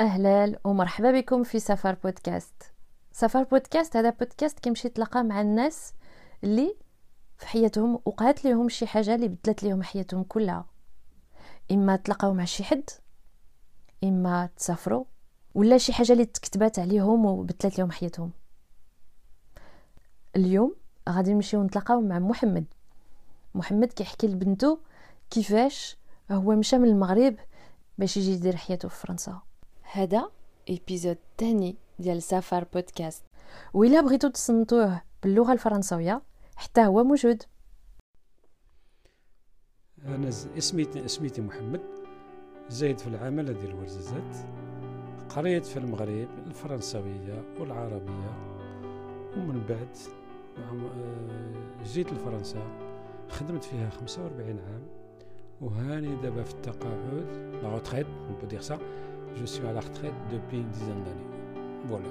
أهلا ومرحبا بكم في سفر بودكاست. سفر بودكاست هذا بودكاست كيمشي يتلاقى مع الناس اللي في حياتهم وقعت لهم شي حاجة اللي بدلت لهم حياتهم كلها. إما تلاقاو مع شي حد إما تسافروا ولا شي حاجة اللي تكتبات عليهم وبدلت لهم حياتهم. اليوم غادي نمشيو نتلاقاو مع محمد. محمد كيحكي لبنته كيفاش هو مشى من المغرب باش يجي يدير حياته في فرنسا. هذا ايبيزود تاني ديال سفر بودكاست. وإلا بغيتو تصنتوه باللغة الفرنسوية حتى هو موجود. أنا اسمي سميتي محمد زايد في العمل ديال الورزازات قريت في المغرب الفرنسوية والعربية ومن بعد آه، جيت لفرنسا خدمت فيها 45 عام وهاني دابا في التقاعد لا dire ça. Je suis à la retraite depuis une dizaine d'années. Voilà.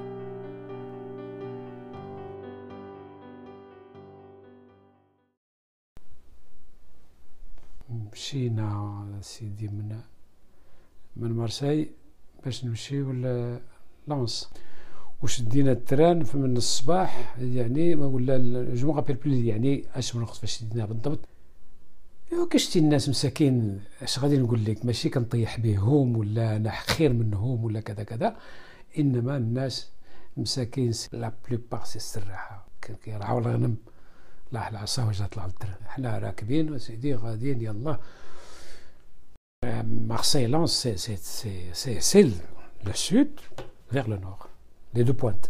مشينا سيدي من من مارساي باش نمشيو Lens وشدينا ال train من الصباح يعني ولا je me rappelle plus يعني اش من الوقت فاش شدينا بالضبط كشتي الناس مساكين اش غادي نقول لك؟ ماشي كنطيح بهم ولا أنا خير منهم ولا كذا كذا إنما الناس مساكين la plupart c'est السراحة. كيرعاو الغنم. لا العصا وجات طلع ال train حنا راكبين سيدي غاديين يلا. Marseille Lens c'est c'est le sud vers le nord les deux pointes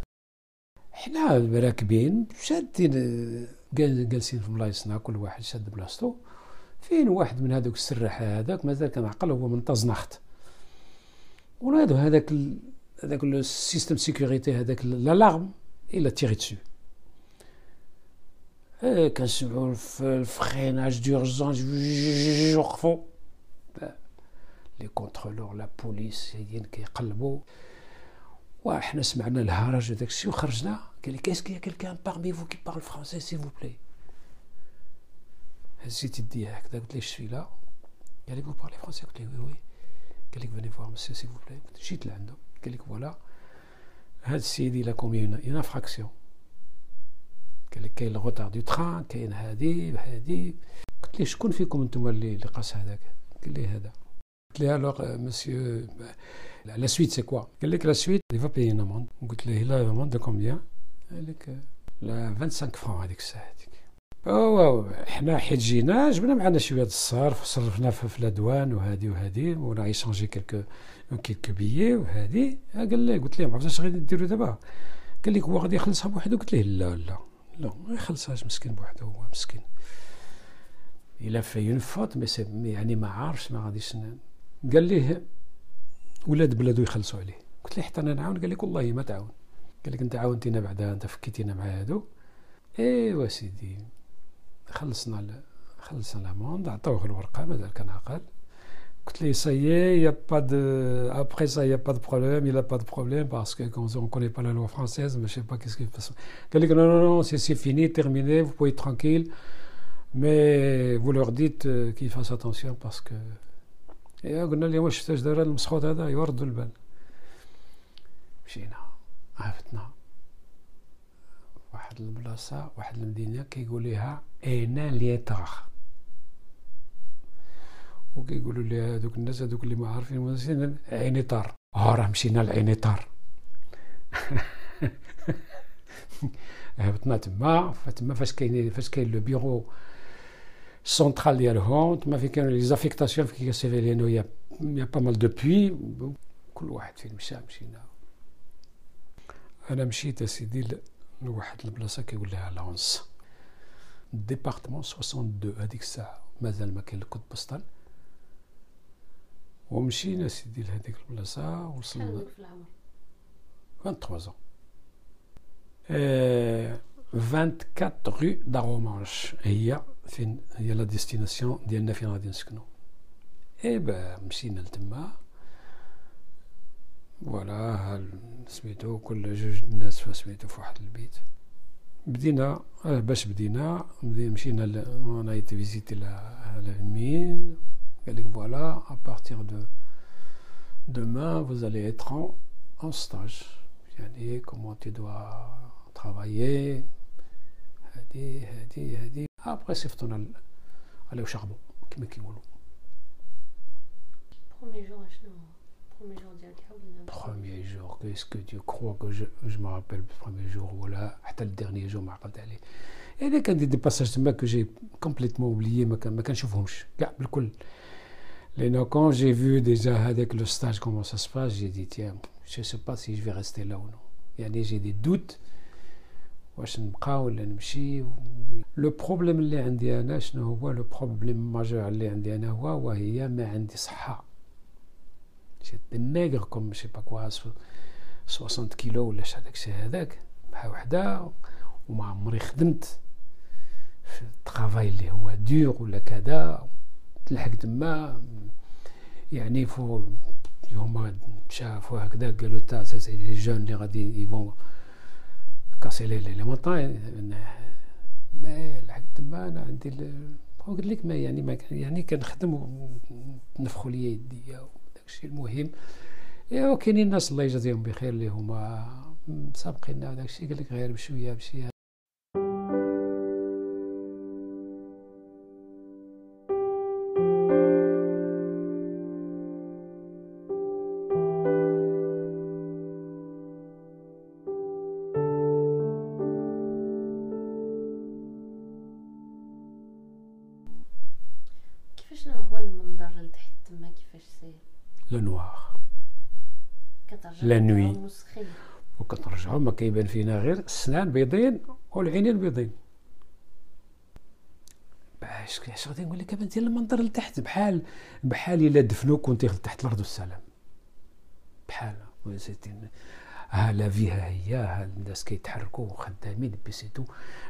حنا راكبين. شادين جالسين في بلايصنا كل واحد شاد بلاصتو فين واحد من هذوك السراحه هذاك مازال كان عقل هو من تزنخت ونادو هذاك هذاك ال système sécurité هذاك l'alarme il a tiré آه كنسمعو ال freinage d'urgence وقفوا les contrôleurs la police هيدين كيقلبوا وحنا سمعنا الهرج وداك الشيء وخرجنا. قال لي est-ce qu'y a quelqu'un parmi vous qui parle français s'il vous plaît هزيت يدي هكذا قلت ليه je suis là قال لي vous parlez français قلت ليه oui oui قال لك venez voir monsieur s'il vous plaît جيت لعنده قال لك voilà هاد السيد l'a commis une infraction قال لك كاين ال retard du train كاين هادي وهادي قلت ليه شكون فيكم أنتم اللي قاس هذاك قال لي هذا قلت ليه alors monsieur La suite, c'est quoi? La suite, il va payer une amende. Il a une amende de combien? La 25 francs هذيك الساعة هذيك أو حنا حيت جينا جبنا معنا شوية الصرف صرفنا في la douane وهذه وهذه وراهي changé quelques quelques billets وهذه قال لي قلت لهم عرفت اش غادي ديروا دابا. قال لك هو غادي يخلصها بوحدو؟ قلت ليه لا لا لا ما يخلصهاش مسكين بوحدو هو مسكين. il a fait une faute mais يعني ما عارفش ما غاديش قال ليه ولاد بلادو يخلصوا عليه. قلت له حتى أنا نعاون؟ قال لك والله ما تعاون. قال لك أنت عاونتينا بعدا أنت فكيتينا مع هادو. إيوا سيدي. خلصنا خلصنا l'amende عطاوه الورقة مازال كان عقل قلت لي ça y est y a pas de après ça y a pas de problème يلا pas de problème parce que quand on connaît pas la loi française mais sais pas qu'est-ce que قال لك non non non c'est c'est fini terminé vous pouvez tranquille mais vous leur dites qu'ils fassent attention parce que y a قلنا لهم واش شفتاش دار المسخوط هذا؟ يوردوا البال. مشينا عرفتنا واحد البلاصة واحد المدينة كيقول ليها Hénin-Liétard وكيقولوا لي هذوك الناس هذوك اللي ما عارفين المدرسين عينيطار آه راه مشينا لعينيطار هبطنا تما. فتما فاش كاين فاش كاين le bureau centrale ديالهم تما فين كانوا les affectations فين كيسيفي لأنه y a y a pas mal de puits كل واحد فين مشى مشينا. أنا مشيت أسيدي لواحد البلاصة كيقول لها Lens département 62 هذيك الساعة مازال ما كاين ال code postal ومشينا سيدي لهذيك البلاصة وصلنا 23 ans. 24 rue d'Aromanche. هي فين؟ هي la destination ديالنا فين غادي نسكنو. eh ben مشينا لتما. voilà سميتو كل جوج الناس سميتو في واحد البيت. بدينا آه باش بدينا مشينا on a été visiter les mines قال لك voilà à partir de demain vous allez être en, en stage. يعني comment tu dois travailler. هادي هادي هادي. ابغي صيفطونا على وشربوا كما كيقولوا. premier jour شنو premier jour ديالك premier jour qu'est-ce que tu crois que je je me rappelle premier jour ولا حتى ال dernier jour ما عقلت عليه يعني كندير des passages تما que j'ai complètement oubliés ما, ما كنشوفهمش كاع بالكل لأنه quand j'ai vu déjà avec le stage comment ça se passe, j'ai dit tiens, je sais pas si je vais rester là ou non. يعني j'ai des doutes. واش نبقى ولا نمشي le problème اللي عندي أنا شنو هو le بالنيغر كوم شي با كوا 60 كيلو ولا شحال داكشي هذاك بحال وحدة وما عمري خدمت في الترافاي اللي هو دور ولا كذا تلحق تما يعني فو هما شافوا هكذا قالوا تا سي لي جون اللي غادي يفون كاسي لي لي مونطاي ما لحقت تما أنا عندي قلت لك ما يعني ما يعني كنخدم ونفخوا لي يديا وداكشي المهم. ايوا كاينين الناس الله يجازيهم بخير اللي هما سابقين داكشي قال لك غير بشوية بشوية. la nuit. وكترجعو ما كيبان فينا غير السنان بيضين والعينين بيضين باش اش غادي نقول لك بنتي؟ المنظر لتحت بحال بحال إلا دفنوك وانت تحت الأرض والسلام. بحال ها لا في ها هي ها الناس كيتحركوا خدامين بيسيتو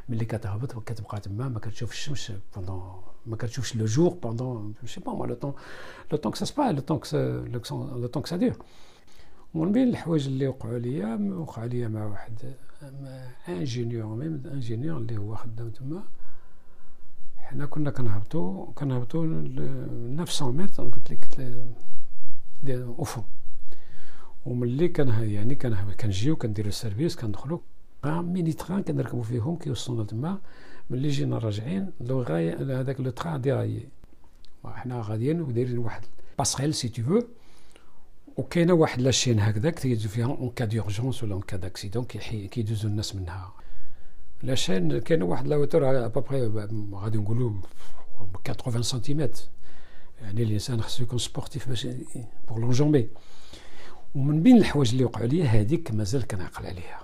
ملي كتهبط كتبقى تما ما كتشوف الشمس pendant ما كتشوفش le jour pendant je sais pas moi le temps le temps que ça sais pas le temps le temps que ça dure ومن بين الحوايج اللي وقعوا ليا وقع ليا مع واحد ingénieur même ingénieur اللي هو خدام تما. حنا كنا كنهبطوا كنهبطوا 900 متر قلت لك قلت environ وملي كان يعني كان كنجيو كنديرو ال service كندخلو mini trains كنركبو فيهم كيوصلونا تما. ملي جينا راجعين لو هذاك le train déraillé حنا غاديين ودايرين واحد passerelle si tu veux وكاينه واحد la chaîne هكذاك تيدوزو فيها en cas d'urgence ولا en cas d'accident كيدوزو الناس منها. la chaîne كاينة واحد la hauteur à peu près غادي نقولو 80 سنتيمتر يعني الانسان خصو يكون sportif باش pour l'enjamber ومن بين الحوايج اللي وقعوا لي هذيك مازال كنعقل عليها.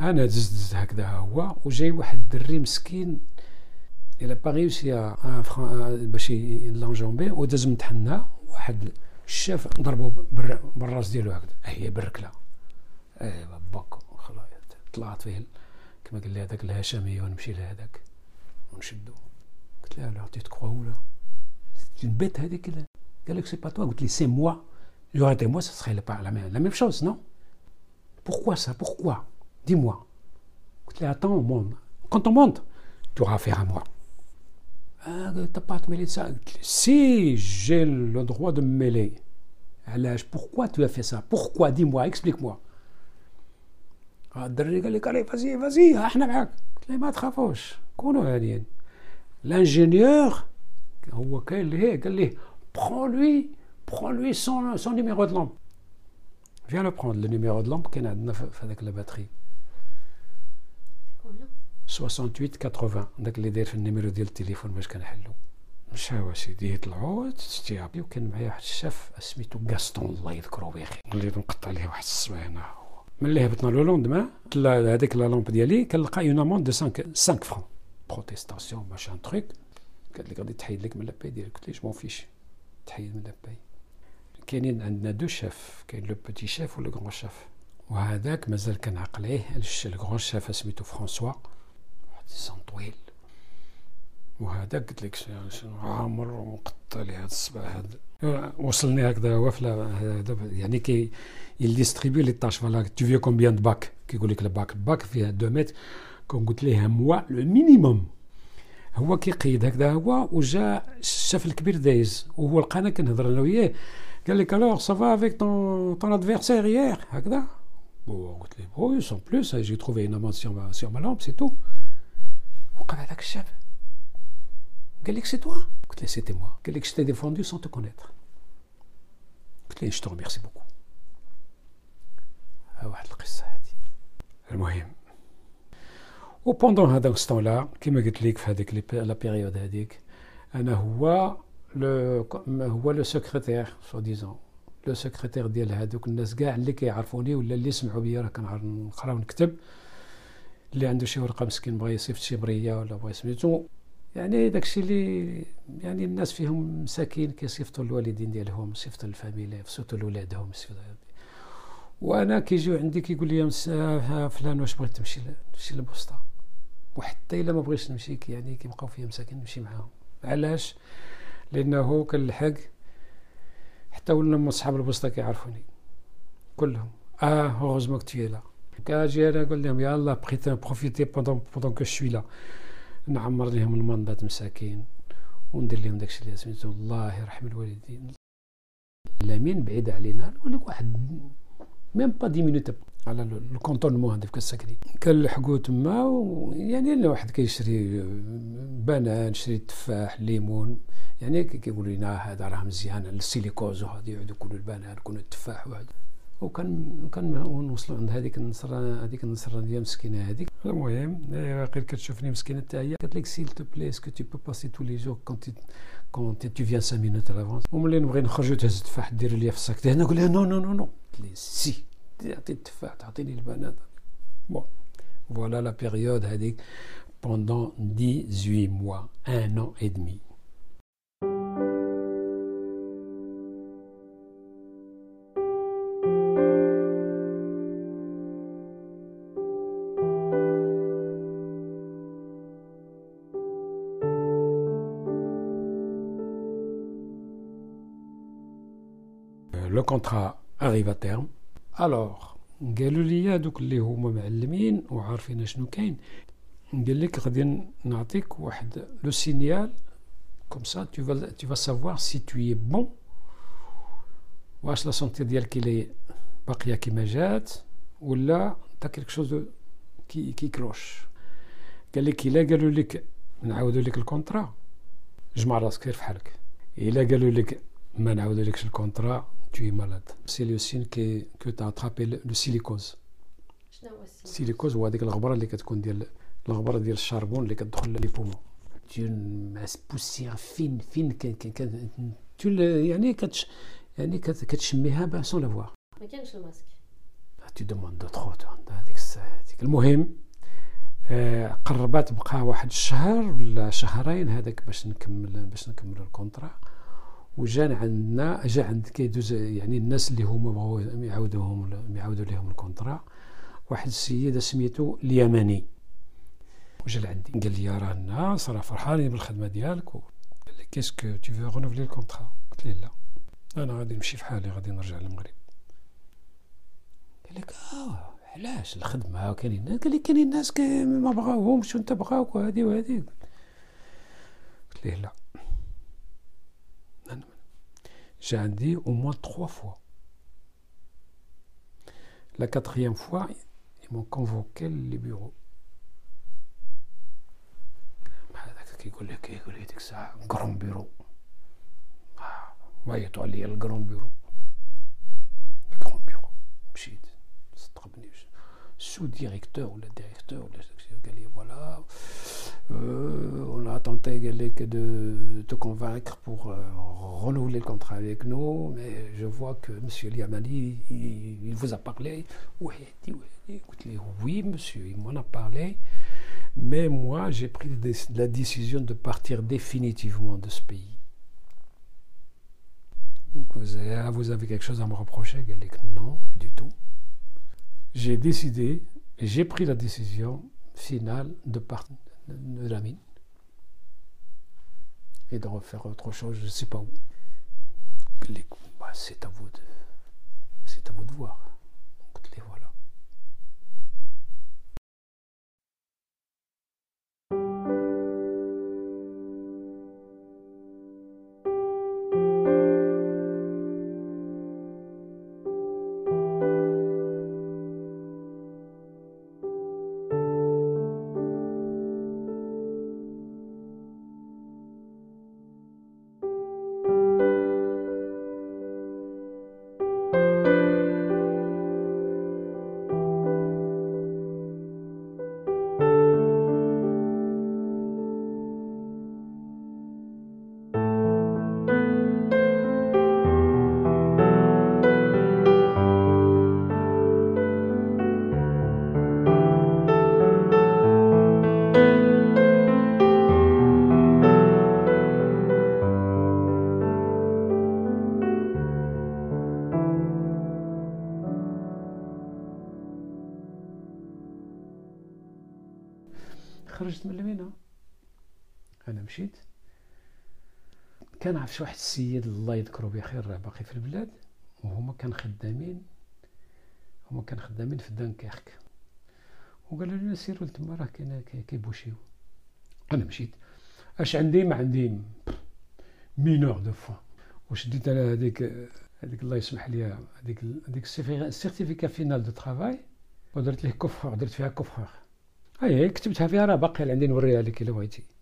أنا دزت دزت هكذا هو وجاي واحد الدري مسكين إلى با ريوسي باش لونجومبي وداز من تحنا واحد الشاف ضربو بالراس ديالو هكذا. هي بالركله ايوا باك خلاص طلعت فيه كما قال لي هذاك الهاشمي ونمشي لهذاك. ونشدو. قلت له لا تي تكخوا ولا بيت هذيك قال لك سي با توا قلت لي سي موا J'aurais été moi, ce serait la, la, la, même chose, non? Pourquoi ça Pourquoi? Dis-moi. Attends, on monte. Quand on monte, tu auras affaire à moi. Ah, t'as pas à te mêler de ça. Si j'ai le droit de me mêler, alors pourquoi tu as fait ça Pourquoi Dis-moi, explique-moi. الدري قال لك vas-y vas-y إحنا معاك قلت له ما تخافوش كونوا هاديين l'ingénieur هو كاين اللي هي قال ليه prends lui prends-lui son, son numéro de lampe. Viens le prendre, le numéro de lampe qu'il a avec la batterie. Combien 68 80 داك اللي داير في النيميرو ديال التليفون باش كنحلو. مشاو سيدي يطلعوا تستيعبي وكان معايا واحد الشاف سميتو غاستون الله يذكرو بخير وليت نقطع ليه واحد الصباينه ملي هبطنا لو لوندمان هذيك لا لامب ديالي كنلقى اون اموند دو 5 5 فرون بروتيستاسيون ماشان تروك قال لك غادي تحيد لك من لاباي ديالك قلت ليه جو فيش؟ تحيد من la paye كاينين عندنا deux chefs. كاين le petit chef و le grand chef. وهذاك مازال كنعقل عليه. ال grand chef سميتو فرانسوا. واحد السون طويل. وهذاك قلت لك عامر ومقطع لي هذا الصباح هذا وصلني هكذا هو يعني كي ي distribuer les tâches voilà tu fais combien de bacs كيقول لك ال bac. ال bac فيها deux mètres cubes قلت ليه moi le minimum هو كيقيد هكذا. هو وجا الشاف الكبير دايز. وهو لقانا كنهضر أنا وياه. قال لك alors ça va avec ton ton adversaire hier هكذا. قلت له oui sans plus. J'ai trouvé une amende sur ma sur ma lampe c'est tout وقف هذاك الشاب قال لك c'est toi قلت له c'était moi قال لك je t'ai défendu sans te connaître. قلت له je te remercie beaucoup. واحد القصة هذه المهم و pendant هذاك ce temps-là كيما قلت لك في هذيك la période هذيك أنا هو le هو le secrétaire soi-disant le secrétaire ديال هذوك الناس كاع اللي كيعرفوني ولا اللي سمعوا بيا راه كنعرف نقرا ونكتب اللي عنده شي ورقة مسكين بغى يصيفط شي برية ولا بغى سميتو يعني داكشي اللي يعني الناس فيهم مساكين كيصيفطوا الوالدين ديالهم يصيفطوا ال famille يصيفطوا لولادهم وأنا كيجيو عندي كيقول لي فلان واش بغيت تمشي تمشي للبوسطة؟ وحتى إلا ما بغيتش نمشي يعني كيبقاو فيا مساكين نمشي معاهم. علاش؟ لأنه كنلحق حتى ولا صحاب البوسطة كيعرفوني. كلهم. آه heureusement que t'es là يلا بغيت profiter pendant pendant que je suis là نعمر لهم المنضات مساكين وندير لهم داكشي اللي سميتو الله يرحم الوالدين. la mine بعيد علينا نقول لك واحد même pas dix minutes على ال cantonnement هذا في السكري كنلحقو تما يعني واحد كيشري بنان شري تفاح ليمون. يعني كيقولوا لنا هذا راه مزيان ال silicose وهذا يعودوا كل البنان كل التفاح وهذا. وكان كان نوصلوا عند هذيك النصرة هذيك النصرة ديال مسكينة هذيك. المهم غير كتشوفني مسكينة حتى هي قالت لك s'il te plaît est-ce que tu peux passer tous les jours quand t' quand t' tu viens 5 minutes l'avance وملي نبغي نخرجوا تهز التفاح دير لي في ال sac. هنا نقول لها non non non non قلت لي سي تعطي التفاح تعطيني البنات bon voilà la période هذيك pendant 18 mois, un an et demi. Arrive à terme. alors قالوا لي هذوك اللي هما معلمين وعارفين شنو كاين قال لك غادي نعطيك واحد le signal comme ça tu vas tu vas savoir si tu es bon واش la santé ديالك اللي باقيه كيما جات ولا t'as quelque chose qui qui cloche قال لك الا قالوا لك نعاودوا لك ال contrat جمع راسك في حالك الا قالوا لك ما نعاودوا لكش ال contrat tu es malade. C'est le signe que, que tu as attrapé le, le silicose. ال silicose هو هذيك الغبرة اللي كتكون ديال الغبرة ديال ال charbon اللي كتدخل les poumons en masse poussière فين فين كان كان يعني كتش يعني كتشميها pas sans la voir ما كانش ال masque. tu demandes de trop هذيك الساعة هذيك. المهم آه قربات بقى واحد الشهر ولا شهرين هذاك باش نكمل باش نكمل ال contrat. وجا عندنا جا عند كيدوز يعني الناس اللي هما بغاو يعاودوهم يعاودوا لهم ال contrat. واحد السيد سميتو اليمني وجا لعندي قال لي راه الناس راه فرحانين بالخدمة ديالك. قال لي est-ce que tu veux renouveler ال contrat قلت له لا أنا غادي نمشي في حالي غادي نرجع للمغرب. قال لك آه علاش؟ الخدمة كاينين الناس؟ قال لي كاينين الناس ما بغاوهمش وانت بغاوك وهذه وهذه. قلت له لا. J'ai indiqué au moins trois fois. La quatrième fois, ils m'ont convoqué les bureaux. يقول لك يقول لي ديك الساعة كرون بيرو وعيطوا عليا الكرون بيرو الكرون بيرو مشيت استقبلني Euh, on a tenté que de te convaincre pour euh, renouveler le contrat avec nous, mais je vois que M. Liamani, il, vous a parlé. Oui, oui, écoutez, oui, monsieur, il m'en a parlé. Mais moi, j'ai pris la décision de partir définitivement de ce pays. Vous avez, ah, quelque chose à me reprocher Non, du tout. J'ai décidé, j'ai pris la décision finale de partir de la mine et de refaire autre chose, je ne sais pas où. Bah, c'est à vous de, c'est à vous de voir. كان عرف واحد السيد الله يذكره بخير راه باقي في البلاد وهما كان خدامين هما كان خدامين في دانكيرك. وقالوا لنا سيروا لتما راه كاين كي embauch يو أنا مشيت. أش عندي؟ ما عندي. mineur de fond. وشديت على هذيك هذيك الله يسمح لي هذيك هذيك ال certificat final de travail ودرت ليه coffreur درت فيها coffreur أي كتبتها فيها راه باقي عندي نوريها لك إلا بغيتي.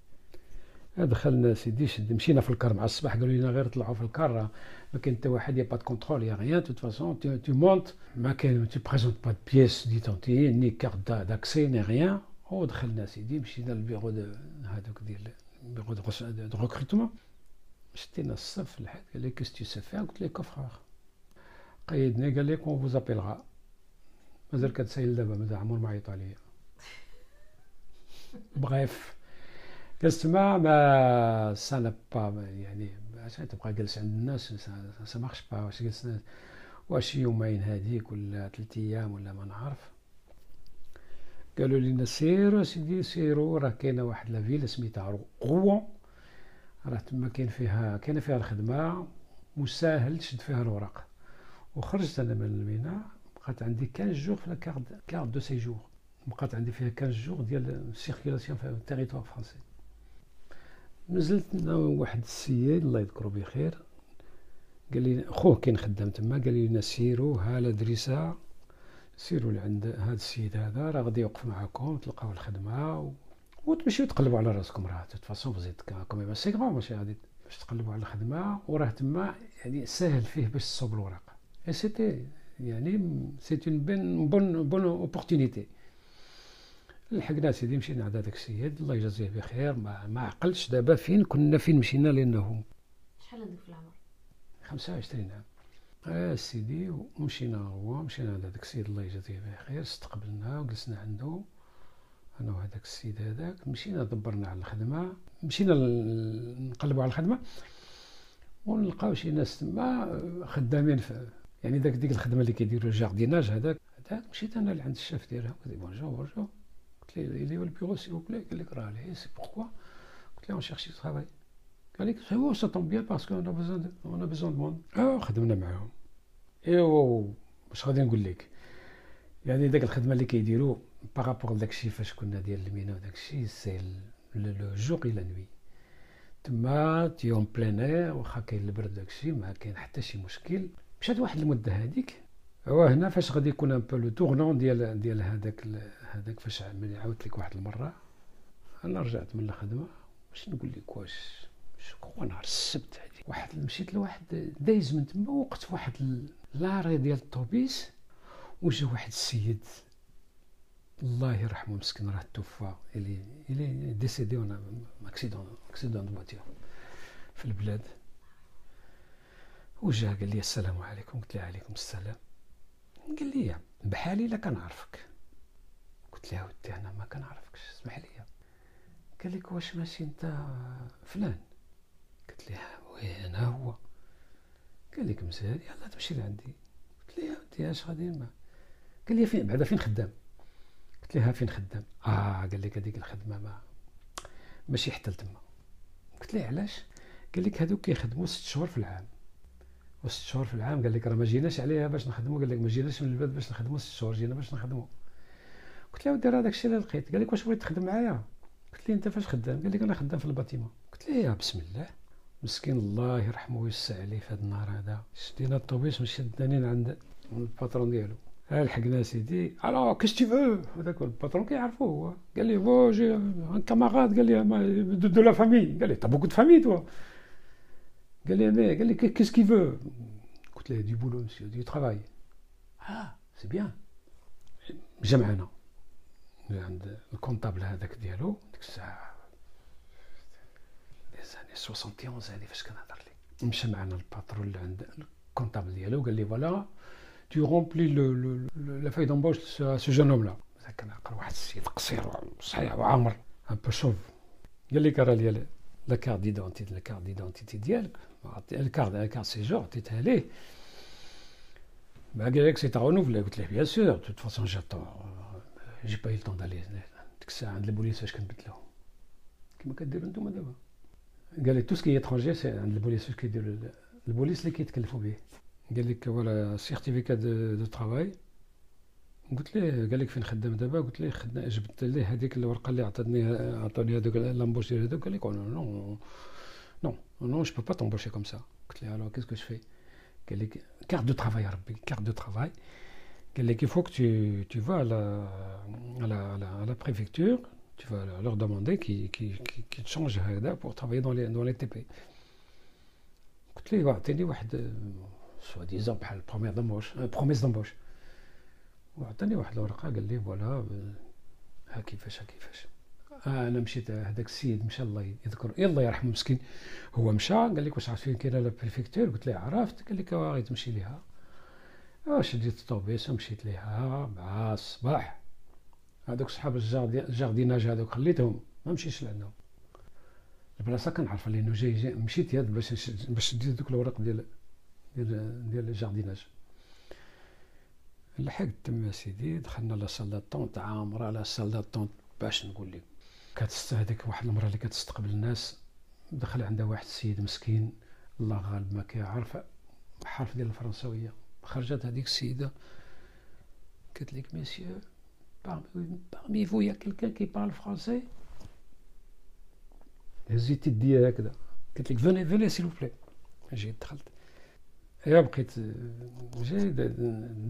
دخلنا سيدي شد مشينا في ال car مع الصباح قالوا لنا غير طلعوا في ال car ما كاين حتى واحد يا pas contrôle y a rien toute façon tu montes ما كاين tu présentes pas pièce d'identité ni carte d'accès ni rien ودخلنا سيدي مشينا للبيرو هذوك ديال bureau de recrutement شدينا الصف الحد قال لي qu'est-ce tu sais faire قلت ليه coffreur قيدني قال لي qu'on vous appellera مازال كتسايل دابا مازال عمر ما عيط عليا bref جلست mais mais ça va يعني عشان تبقى جالس عند الناس ça marche pas واش جلسنا واش يومين هذيك ولا ثلاث أيام ولا ما نعرف. قالوا لنا سيروا سيدي سيروا راه كاينة واحد la ville سميتها Rouen راه تما كاين فيها كاينة فيها الخدمة وساهل تشد فيها الوراق وخرجت أنا من المينا بقات عندي 15 jours في la carte carte de séjour بقات عندي فيها 15 jours ديال ال circulation في ال territoire français نزلت واحد السيد الله يذكره بخير. قال لي خوه كاين خدام تما قال لي سيروا ها l'adresse. سيروا لعند هذا السيد هذا راه غادي يوقف معاكم تلقاو الخدمة و... وتمشيو تقلبوا على راسكم راه. façon faisait comme si rien ماشي غادي باش تقلبوا على الخدمة وراه تما يعني ساهل فيه باش تصوب الوراق c'était يعني c'est une bonne bonne bonne opportunité لحقنا سيدي مشينا عند هذاك السيد. الله يجازيه بخير. ما, ما عقلتش دابا فين كنا فين مشينا لأنه شحال عندك في العمر؟ 25 عام. آه سيدي ومشينا هو مشينا عند هذاك السيد. الله يجازيه بخير. استقبلنا وجلسنا عنده. أنا وهذاك السيد هذاك. مشينا دبرنا على الخدمة. مشينا نقلبوا على الخدمة. ونلقاو شي ناس تما خدامين في يعني داك ديك الخدمة اللي كيديروا ال jardinage هذاك. هذاك مشيت أنا لعند الشاف ديالها. قلت bonjour bonjour قلت له il est le bureau s'il vous plaît قال لك راه ليه c'est pourquoi قلت له on cherche du travail. قال لك oh ça tombe bien parce que on a besoin de on a besoin de monde آه خدمنا معاهم ايوا واش غادي نقول لك يعني داك الخدمه اللي كيديروا par rapport داكشي فاش كنا ديال المينا وداكشي c'est le jour et la nuit تما t'es en plein air واخا كاين البرد داكشي ما كاين حتى شي مشكل مشات واحد المده هذيك هو هنا فاش غادي يكون un peu le tournant ديال ديال هذاك هذاك فاش ملي عاودت لك واحد المرة. أنا رجعت من الخدمة باش نقول لك واش؟ شكون نهار السبت هذه واحد مشيت لواحد دايز من تما وقت واحد l'arrêt ديال الطوبيس وجا واحد السيد. الله يرحمه مسكين راه توفى. il est il est décédé en accident accident de في البلاد. وجا قال لي السلام عليكم قلت له عليكم السلام. قال لي بحالي لا كنعرفك. قلت له ودي أنا ما كنعرفكش اسمح لي. قال لك واش ماشي أنت فلان؟ قلت له oui أنا هو؟ قال لك مزال يلا تمشي لعندي. قلت له ودي اش غادي؟ ما. قال لي فين بعدا فين خدام؟ قلت له فين خدام؟ آه قال لك هذيك الخدمة ما ماشي حتى لتما. قلت له علاش؟ قال لك هذوك كيخدموا ست شهور في العام. وست شهور في العام قال لك راه ما جيناش عليها باش نخدموا قال لك ما جيناش من البلاد باش نخدموا ست شهور جينا باش نخدموا قلت له ودي راه داكشي اللي لقيت. قال لك واش بغيت تخدم معايا؟ قلت له انت فاش خدام؟ قال لك أنا خدام في ال bâtiment قلت له يا بسم الله. مسكين الله يرحمه ويوسع عليه في هذا النهار هذا. شدينا الطوبيس مشي دانين عند ال patron ديالو. لحقنا سيدي. alors qu'est-ce tu veux هذاك ال patron كيعرفو هو. قال لي ben j'ai un camarade قال لي de, la famille قال لي t'as de famille toi قال لي mais قال لي qu'est-ce qu'il veut قلت له du boulot monsieur du travail آه c'est bien جا معانا عند ال comptable هذاك ديالو ديك الساعة les années 71 هذه فاش كنهضر لي مشى معنا ال patron اللي عند ال comptable ديالو قال لي voilà tu remplis le, le, le, la feuille d'embauche de ce jeune homme là كان عقل واحد السيد قصير صحيح وعامر un peu شوف قال لي راه لي la carte d'identité la carte d'identité ديالك ال carte la carte séjour عطيتها ليه ما قال لك c'est à renouveler قلت له bien sûr de toute façon j'attends. J'ai pas eu le temps d'aller ديك الساعة عند البوليس فاش كنبدلهم كيما كديروا نتوما دابا قال لي tout ce qui est étranger c'est عند البوليس فاش كيديروا البوليس اللي كيتكلفوا به قال لك voilà certificat de, de travail قلت ليه؟ قال لك فين خدام دابا؟ قلت ليه خدنا جبت ليه هذيك الورقة اللي عطاتني عطوني هذوك l'embauche ديال هذوك؟ قال لك non non non non je peux pas t'embaucher comme ça قلت ليه؟ alors qu'est-ce que je fais قال لك carte de travail ربي carte de travail قال لك يفوك تو تو فا على على على لا بريفecture tu vas leur demander qui qui qui te change هذا pour travailler dans les dans les TP قلت ليه؟ عطيني واحد soi-disant بحال première d'embauche promesse d'embauche وعطاني واحد الورقة قال لي voilà ها كيفاش ها كيفاش. آه أنا مشيت هذاك السيد مشى الله يذكر الله يرحمه مسكين هو مشى قال لك واش عرفت فين كاينة la préfecture قلت له عرفت قال لك غادي تمشي ليها. شديت الطوبيس ومشيت ليها مع الصباح. هذوك صحاب الجارديناج هذوك خليتهم ما مشيتش لعندهم. البلاصة كنعرفها لأنه جاي, جاي مشيت ياد باش باش دير دوك الورق ديال ديال ديال الجارديناج. لحقت تما سيدي دخلنا لا سال طونط عامره لا طونط باش نقول لك. كتست هذيك واحد المراه اللي كتستقبل الناس دخل عندها واحد السيد مسكين الله غالب ما كيعرف حرف ديال الفرنسويه خرجت هذيك السيدة قالت لك messieurs parmi vous il y a quelqu'un qui parle français هزيت يدي هكذا قلت لك venez venez s'il vous plaît جيت دخلت. ايوا بقيت جاي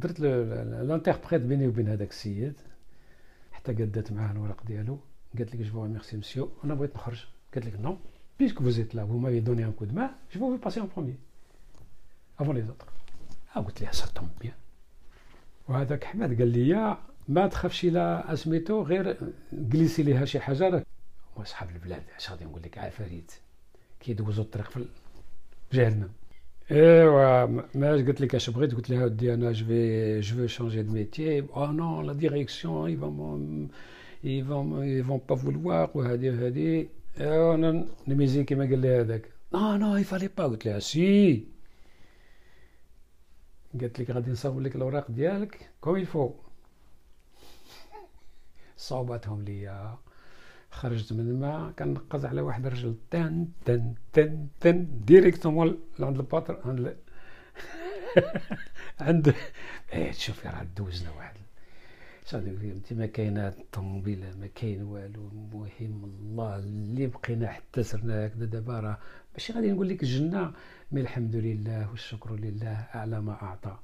درت l'interprète بيني وبين هذاك السيد حتى قدات معاه الورق ديالو قالت لك je merci monsieur أنا بغيت نخرج. قالت لك non puisque vous êtes là vous m'avez donné un coup de main je vous vais passer en premier. Avant les آه قلت لها ça tombe bien وهذاك حماد قال لي ما تخافش الا أسميتو غير جلسي ليها شي حاجة هما صحاب البلاد اش غادي نقول لك عفاريت كيدوزوا الطريق في جهنم. ايوا ما قلت لك اش بغيت قلت لها ودي أنا je veux je veux changer de métier آه non la direction ils vont ils vont ils vont pas vouloir وهادي وهادي ايوا أنا نميزي كيما قال لي هذاك non non il fallait pas قلت لها si قالت لك غادي نصاوب لك الاوراق ديالك comme il faut صوبتهم ليا خرجت من تما كنقز على واحد الرجل. تن تن تن تن. directement عند ال patr عند عند إيه تشوفي راه دوزنا واحد. صدق أنت ما كاينة الطوموبيله ما كاين والو المهم الله اللي بقينا حتى سرنا هكذا دابا راه. ماشي غادي نقول لك الجنه mais الحمد لله والشكر لله على ما أعطى.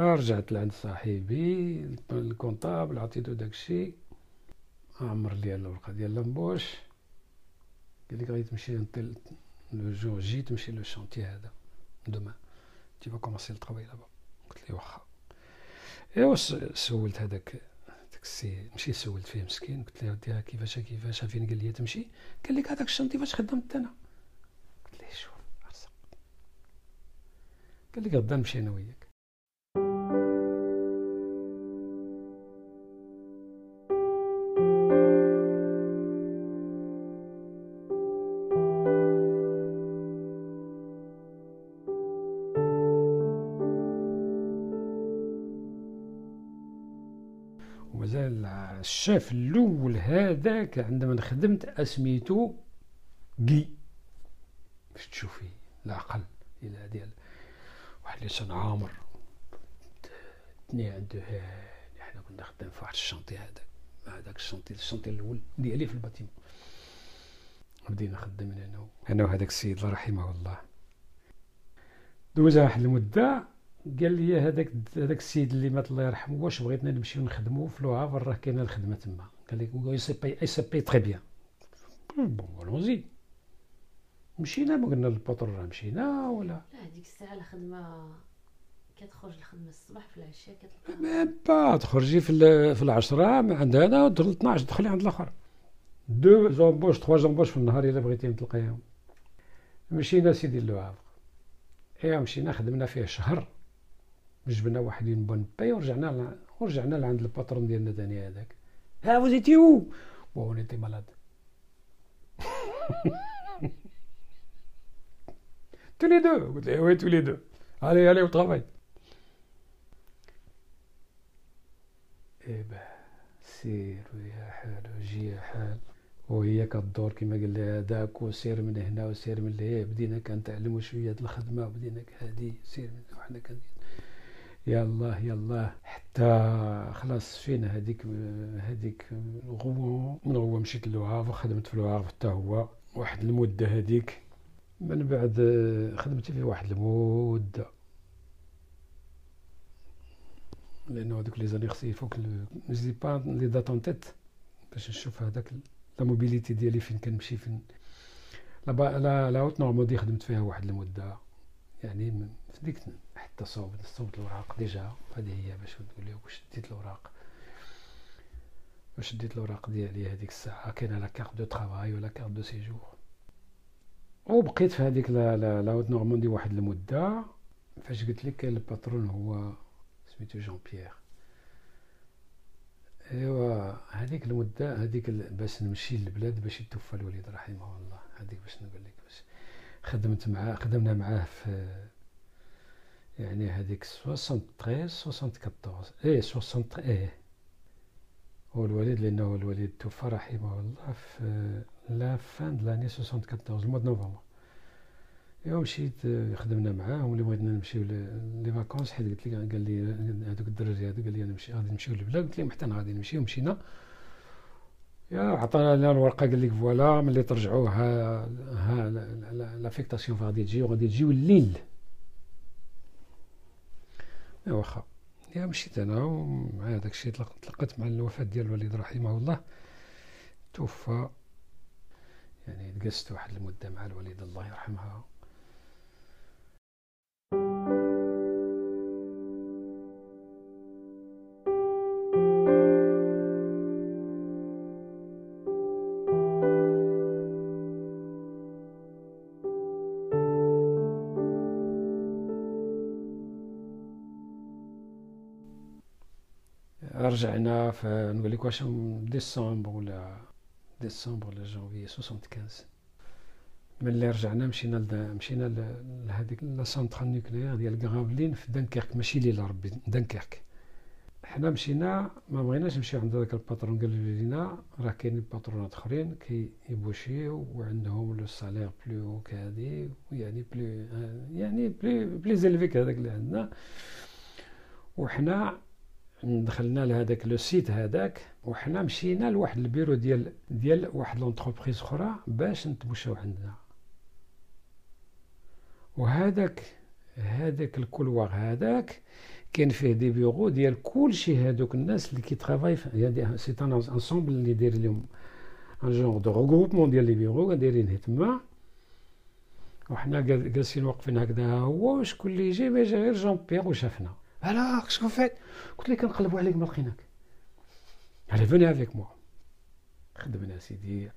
رجعت لعند صاحبي ال comptable عطيتو داكشي. عمر لي الورقه ديال l'embauche. قال لك غادي تمشي le je j'ai تمشي le chantier هذا. demain tu vas commencer à travailler là-bas قلت لي واخا. إيوا سولت هذاك داك السي مشي سولت فيه مسكين. قلت له ودي كيفاش كيفاش؟ فين قال لي تمشي؟ قال لك هذاك ال chantier فاش خدمت أنا. قلت ليه شوف قال لك غدا نمشي أنا وياك. الشاف الأول هذاك عندما خدمت اسميتو قي باش تشوفي العقل إلى ديال واحد لسان عامر. تني عنده إحنا كنا خدام في واحد ال chantier هذاك. هذاك ال chantier ال chantier الأول ديالي في ال bâtiment بدينا خدمنا أنا أنا وهذاك السيد الله رحمه الله دوزها واحد المدة. قال لي هذاك هذاك السيد اللي مات الله يرحمه واش بغيتنا نمشيو نخدمو؟ في لوهافر راه كاينة الخدمه تما. قال لي et ça paye et ça paye très bien bon allons-y مشينا ما قلنا لل patron راه مشينا ولا لا هذيك الساعة الخدمه كتخرج الخدمه الصباح في العشاء كتلقى même pas تخرجي في في العشرة من عند هذا ودخل 12 تدخلي عند الآخر. deux embauches trois embauches في النهار إلا بغيتي تلقايهم مشينا سيدي لوهافر ايوا مشينا خدمنا فيه شهر. جبنا واحد une bonne paye ورجعنا ورجعنا لعند ال patron ديالنا ثاني هذاك. ah vous étiez où bon étiez malades tous les deux؟ له oui les deux. allez allez au travail eh bah سير ويا حال وجي حال. وهي كدور كما قال لي هذاك وسير من هنا وسير من هنا. بدينا كنتعلموا شوية الخدمة وبدينا هادي سير من وحنا كان يلا يلا حتى خلاص فينا هذيك هذيك غو من غو مشيت للوهاف وخدمت في الوهاف حتى هو. واحد المدة هذيك. من بعد خدمت فيه واحد المده لأنه هذوك لي زاني خصني فوق نجي با لي دات اون تيت باش نشوف هذاك لا موبيليتي ديالي فين كنمشي فين. لا لا لا هوت نورماندي خدمت فيها واحد المدة. يعني ديك حتى صوبت صوبت الوراق déjà هذه هي باش نقول لك واش ديت الوراق واش ديت الوراق ديالي هذيك الساعة؟ كاينة la carte de travail و la carte de séjour وبقيت في هذيك لا la Normandie واحد المدة. فاش قلت لك ال patron هو سميتو جون بيير أيوا هذيك المدة هذيك باش نمشي للبلاد باش يتوفى الوالد رحمه الله. هذيك باش نقول لك. خدمت معاه خدمنا معاه في يعني هذيك 73 74 إيه 60 إيه. هو الوالد لأنه الوالد توفى رحمه الله في la fin de l'année 74 le mois de novembre. ايوا مشيت خدمنا معاه اللي بغينا نمشيو les vacances حيت قلت لك قال لي هذوك الدراري هذوك قال لي أنا نمشي غادي نمشيو للبلاد قلت لهم حتى أنا غادي نمشي ومشينا. عطانا لنا الورقة قال لك voilà ملي ترجعوا ها ها l'affectation غادي تجي وغادي تجيو الليل. واخا. يا مشيت أنا ومع هذاك الشيء تلقيت مع الوفاة ديال الوالد رحمه الله. توفى يعني تجلست واحد المدة مع الوالده الله يرحمها. رجعنا في نقول لك واش ديسمبر ولا ديسمبر ولا جانفي 75 ملي رجعنا مشينا لدا مشينا لهذيك la centrale nucléaire ديال غرافلين في دنكيرك ماشي ليلا ربي دنكيرك حنا مشينا ما بغيناش نمشيو عند هذاك ال patron قال لينا راه كاينين باترونات أخرين كيبوشيو وعندهم le salaire plus كهادي يعني plus يعني plus plus élevé que هذاك اللي عندنا. وحنا دخلنا لهذاك le site هذاك وحنا مشينا لواحد البيرو ديال ديال واحد l'entreprise أخرى باش نتبوشاو عندنا. وهذاك هذاك ال couloir هذاك كاين فيه des bureaux ديال كلشي هذوك الناس اللي كي travaillent يعني c'est un ensemble اللي داير لهم un genre de regroupement ديال les bureaux دايرين تما وحنا جالسين واقفين هكذا هو وشكون اللي يجي ما يجي غير جون بيير وشافنا Alors, qu'on fait قلت لك نقلبوا عليك ما لقيناك allez venez avec moi خدمنا سيدي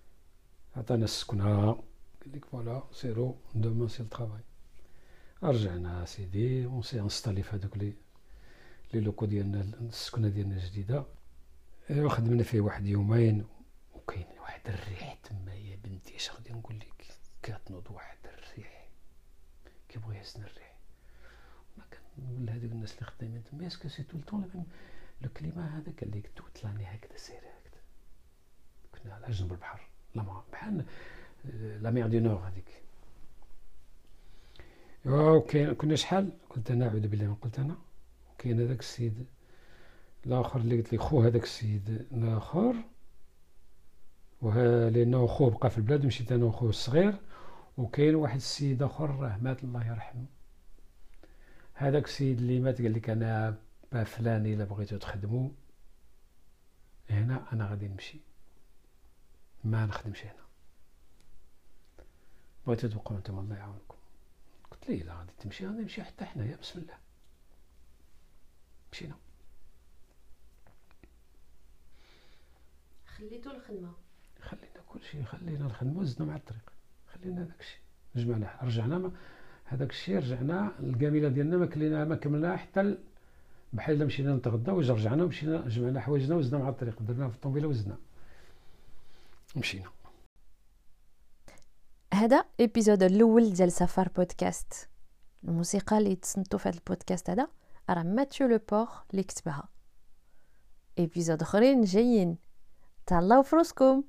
عطانا السكنة قال لك voilà سيرو demain c'est ال travail رجعنا سيدي on s'est installés في هذوك لي لي لوكو ديالنا السكنة ديالنا الجديدة ايوا خدمنا فيه واحد يومين وكاين واحد الريح تما يا بنتي اش غادي نقول لك كتنوض واحد الريح كيبغي يسن الريح. ولا هذوك الناس اللي خدامين تما est-ce que c'est tout le temps le climat هذا قال لك toute l'année هكذا سير هكذا كنا على جنب البحر لا بحال la mer du Nord هذيك. وكاين كنا شحال؟ قلت أنا اعوذ بالله من قلت أنا. كاين هذاك السيد الآخر اللي قلت لي خو هذاك السيد الآخر. وها لأنه خو بقى في البلاد مشيت أنا وخوه الصغير. وكاين واحد السيد آخر راه مات الله يرحمه. هذاك السيد اللي مات قال لك أنا با فلان إلا بغيتو تخدمو هنا أنا غادي نمشي. ما نخدمش هنا. بغيتو تبقاو نتوما الله يعاونكم. قلت لي لا غادي تمشي غادي نمشي حتى حنايا. بسم الله. مشينا. خليتو الخدمة. خلينا كلشي خلينا الخدمة وزدنا مع الطريق. خلينا داكشي. جمعنا رجعنا ما هذاك الشيء رجعنا القبيله ديالنا ما كلينا ما كملنا حتى بحال مشينا نتغدى وجا رجعنا ومشينا جمعنا حوايجنا وزدنا مع الطريق درنا في الطوموبيله وزدنا. مشينا. هذا épisode الأول ديال سفر بودكاست. الموسيقى اللي تصنتو في هذا البودكاست هذا راه ماتيو لو بور اللي كتبها. ايبيزود أخرين جايين. تهلاو فروسكم